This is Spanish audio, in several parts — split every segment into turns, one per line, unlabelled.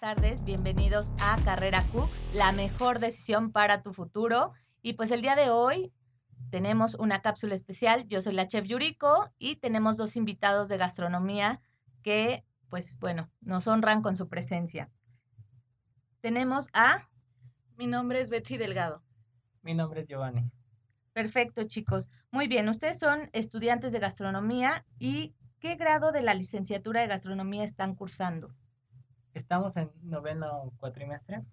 tardes, bienvenidos a Carrera Cooks, la mejor decisión para tu futuro. Y pues el día de hoy tenemos una cápsula especial. Yo soy la chef Yuriko y tenemos dos invitados de gastronomía que, pues bueno, nos honran con su presencia. Tenemos a...
Mi nombre es Betsy Delgado.
Mi nombre es Giovanni.
Perfecto, chicos. Muy bien, ustedes son estudiantes de gastronomía y ¿qué grado de la licenciatura de gastronomía están cursando?
Estamos en noveno cuatrimestre.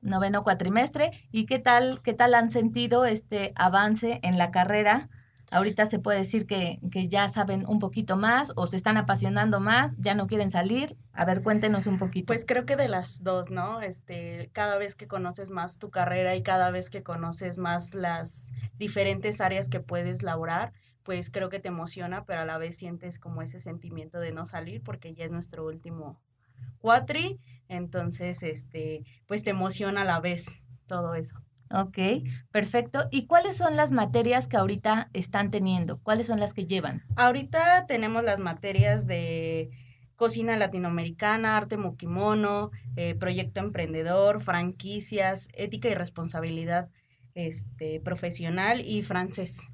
Noveno cuatrimestre. ¿Y qué tal, qué tal han sentido este avance en la carrera? Ahorita se puede decir que, que, ya saben un poquito más o se están apasionando más, ya no quieren salir. A ver, cuéntenos un poquito.
Pues creo que de las dos, ¿no? Este, cada vez que conoces más tu carrera y cada vez que conoces más las diferentes áreas que puedes laborar, pues creo que te emociona, pero a la vez sientes como ese sentimiento de no salir porque ya es nuestro último cuatri, entonces, este, pues te emociona a la vez todo eso.
Ok, perfecto. ¿Y cuáles son las materias que ahorita están teniendo? ¿Cuáles son las que llevan?
Ahorita tenemos las materias de cocina latinoamericana, arte mukimono, eh, proyecto emprendedor, franquicias, ética y responsabilidad este, profesional y francés.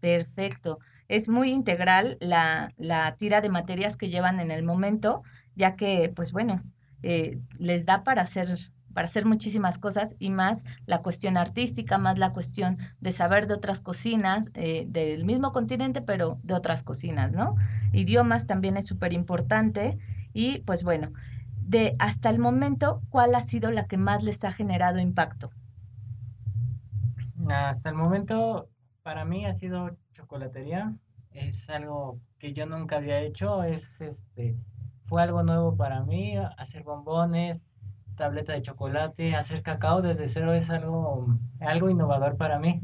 Perfecto. Es muy integral la, la tira de materias que llevan en el momento ya que, pues bueno, eh, les da para hacer para hacer muchísimas cosas y más la cuestión artística, más la cuestión de saber de otras cocinas, eh, del mismo continente, pero de otras cocinas, ¿no? Idiomas también es súper importante y pues bueno, de hasta el momento, ¿cuál ha sido la que más les ha generado impacto?
Hasta el momento, para mí ha sido chocolatería, es algo que yo nunca había hecho, es este fue algo nuevo para mí, hacer bombones, tableta de chocolate, hacer cacao desde cero es algo, algo innovador para mí.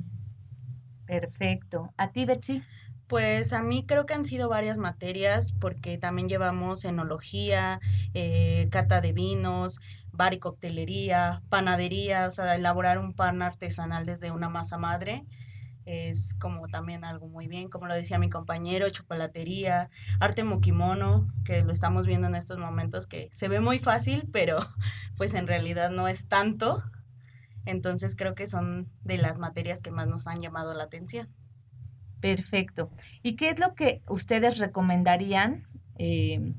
Perfecto. ¿A ti, Betsy?
Pues a mí creo que han sido varias materias porque también llevamos enología, eh, cata de vinos, bar y coctelería, panadería, o sea, elaborar un pan artesanal desde una masa madre es como también algo muy bien, como lo decía mi compañero, chocolatería, arte mukimono, que lo estamos viendo en estos momentos, que se ve muy fácil, pero pues en realidad no es tanto. Entonces creo que son de las materias que más nos han llamado la atención.
Perfecto. ¿Y qué es lo que ustedes recomendarían eh,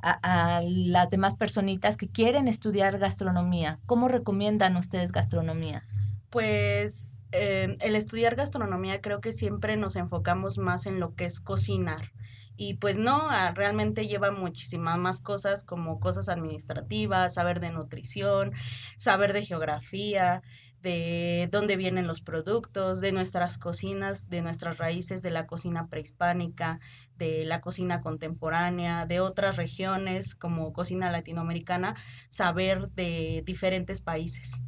a, a, las demás personitas que quieren estudiar gastronomía? ¿Cómo recomiendan ustedes gastronomía?
Pues eh, el estudiar gastronomía creo que siempre nos enfocamos más en lo que es cocinar. Y pues no, ah, realmente lleva muchísimas más cosas como cosas administrativas, saber de nutrición, saber de geografía, de dónde vienen los productos, de nuestras cocinas, de nuestras raíces, de la cocina prehispánica, de la cocina contemporánea, de otras regiones como cocina latinoamericana, saber de diferentes países.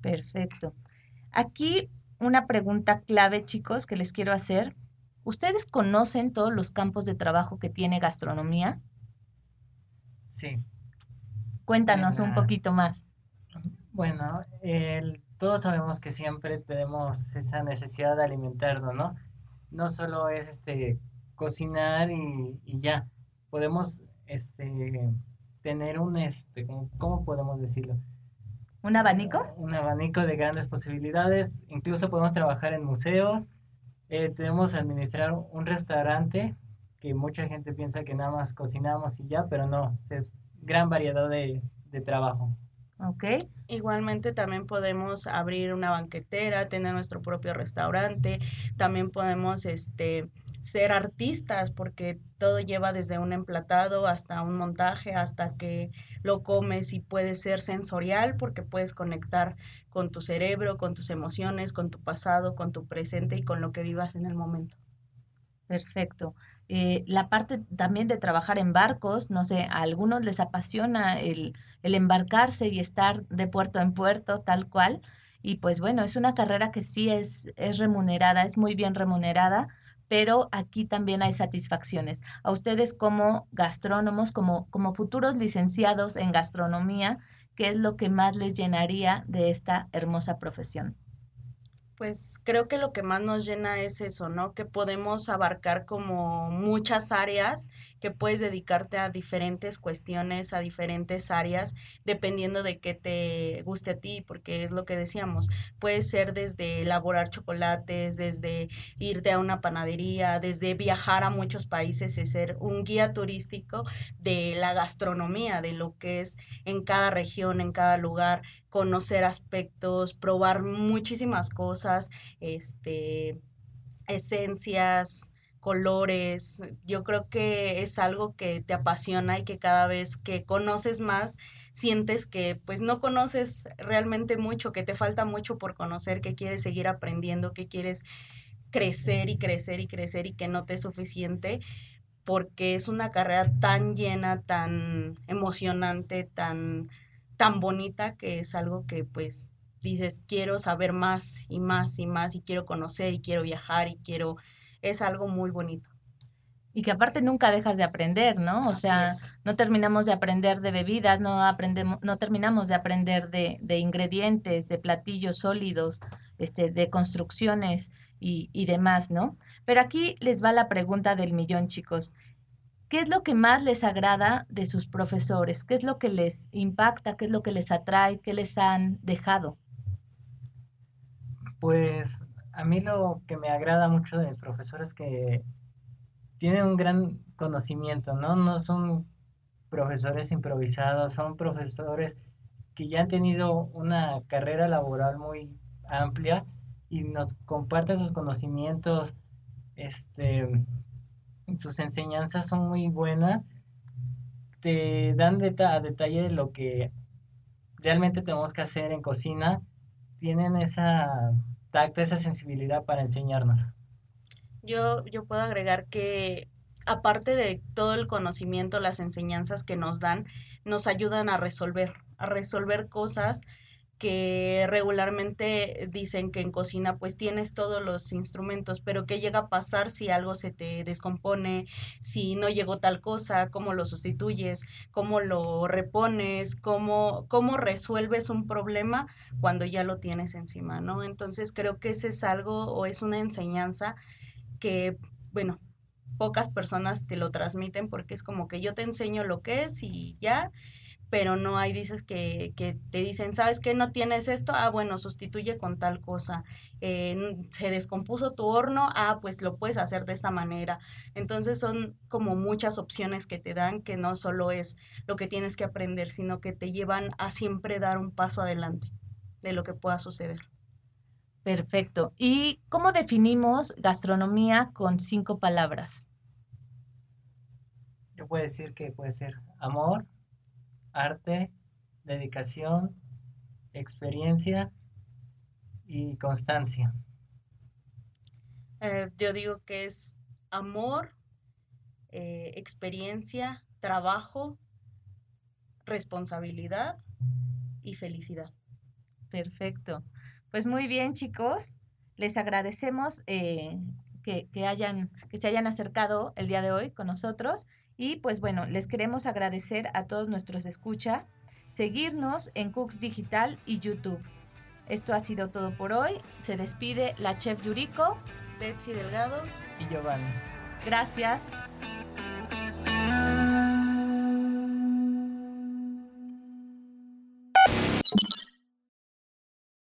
Perfecto. Aquí una pregunta clave, chicos, que les quiero hacer. ¿Ustedes conocen todos los campos de trabajo que tiene gastronomía?
Sí.
Cuéntanos un poquito más.
Bueno, el, todos sabemos que siempre tenemos esa necesidad de alimentarnos, ¿no? No solo es este cocinar y, y ya. Podemos este tener un este, ¿cómo podemos decirlo?
¿Un abanico?
Un abanico de grandes posibilidades. Incluso podemos trabajar en museos. Eh, tenemos administrar un restaurante que mucha gente piensa que nada más cocinamos y ya, pero no, es gran variedad de, de trabajo.
Ok.
Igualmente también podemos abrir una banquetera, tener nuestro propio restaurante, también podemos este, ser artistas porque todo lleva desde un emplatado hasta un montaje, hasta que lo comes y puede ser sensorial porque puedes conectar con tu cerebro, con tus emociones, con tu pasado, con tu presente y con lo que vivas en el momento.
Perfecto. Eh, la parte también de trabajar en barcos, no sé, a algunos les apasiona el, el embarcarse y estar de puerto en puerto, tal cual. Y pues bueno, es una carrera que sí es, es remunerada, es muy bien remunerada, pero aquí también hay satisfacciones. A ustedes como gastrónomos, como, como futuros licenciados en gastronomía, ¿qué es lo que más les llenaría de esta hermosa profesión?
Pues creo que lo que más nos llena es eso, ¿no? Que podemos abarcar como muchas áreas que puedes dedicarte a diferentes cuestiones, a diferentes áreas, dependiendo de qué te guste a ti, porque es lo que decíamos, puede ser desde elaborar chocolates, desde irte a una panadería, desde viajar a muchos países y ser un guía turístico de la gastronomía, de lo que es en cada región, en cada lugar, conocer aspectos, probar muchísimas cosas, este, esencias, colores. Yo creo que es algo que te apasiona y que cada vez que conoces más, sientes que pues no conoces realmente mucho, que te falta mucho por conocer, que quieres seguir aprendiendo, que quieres crecer y crecer y crecer y que no te es suficiente porque es una carrera tan llena, tan emocionante, tan, tan bonita que es algo que pues dices, quiero saber más y más y más y quiero conocer y quiero viajar y quiero es algo muy bonito.
Y que aparte nunca dejas de aprender, ¿no? O sea, no terminamos de aprender de bebidas, no aprendemos, no terminamos de aprender de, de ingredientes, de platillos sólidos, este, de construcciones y, y demás, ¿no? Pero aquí les va la pregunta del millón, chicos. ¿Qué es lo que más les agrada de sus profesores? ¿Qué es lo que les impacta? ¿Qué es lo que les atrae? ¿Qué les han dejado?
Pues a mí lo que me agrada mucho de profesores es que tienen un gran conocimiento, ¿no? No son profesores improvisados, son profesores que ya han tenido una carrera laboral muy amplia y nos comparten sus conocimientos, este, sus enseñanzas son muy buenas, te dan a detalle de lo que realmente tenemos que hacer en cocina, tienen esa tacto, esa sensibilidad para enseñarnos.
Yo, yo puedo agregar que aparte de todo el conocimiento, las enseñanzas que nos dan, nos ayudan a resolver, a resolver cosas que regularmente dicen que en cocina pues tienes todos los instrumentos, pero ¿qué llega a pasar si algo se te descompone, si no llegó tal cosa, cómo lo sustituyes, cómo lo repones, cómo, cómo resuelves un problema cuando ya lo tienes encima, ¿no? Entonces creo que ese es algo o es una enseñanza que, bueno, pocas personas te lo transmiten porque es como que yo te enseño lo que es y ya, pero no hay, dices que, que te dicen, ¿sabes qué? No tienes esto, ah, bueno, sustituye con tal cosa. Eh, se descompuso tu horno, ah, pues lo puedes hacer de esta manera. Entonces son como muchas opciones que te dan, que no solo es lo que tienes que aprender, sino que te llevan a siempre dar un paso adelante de lo que pueda suceder.
Perfecto. ¿Y cómo definimos gastronomía con cinco palabras?
Yo puedo decir que puede ser amor, arte, dedicación, experiencia y constancia.
Eh, yo digo que es amor, eh, experiencia, trabajo, responsabilidad y felicidad.
Perfecto. Pues muy bien, chicos. Les agradecemos eh, que, que, hayan, que se hayan acercado el día de hoy con nosotros y pues bueno, les queremos agradecer a todos nuestros escucha, seguirnos en Cooks Digital y YouTube. Esto ha sido todo por hoy. Se despide la chef Yuriko,
Betsy Delgado
y Giovanni.
Gracias.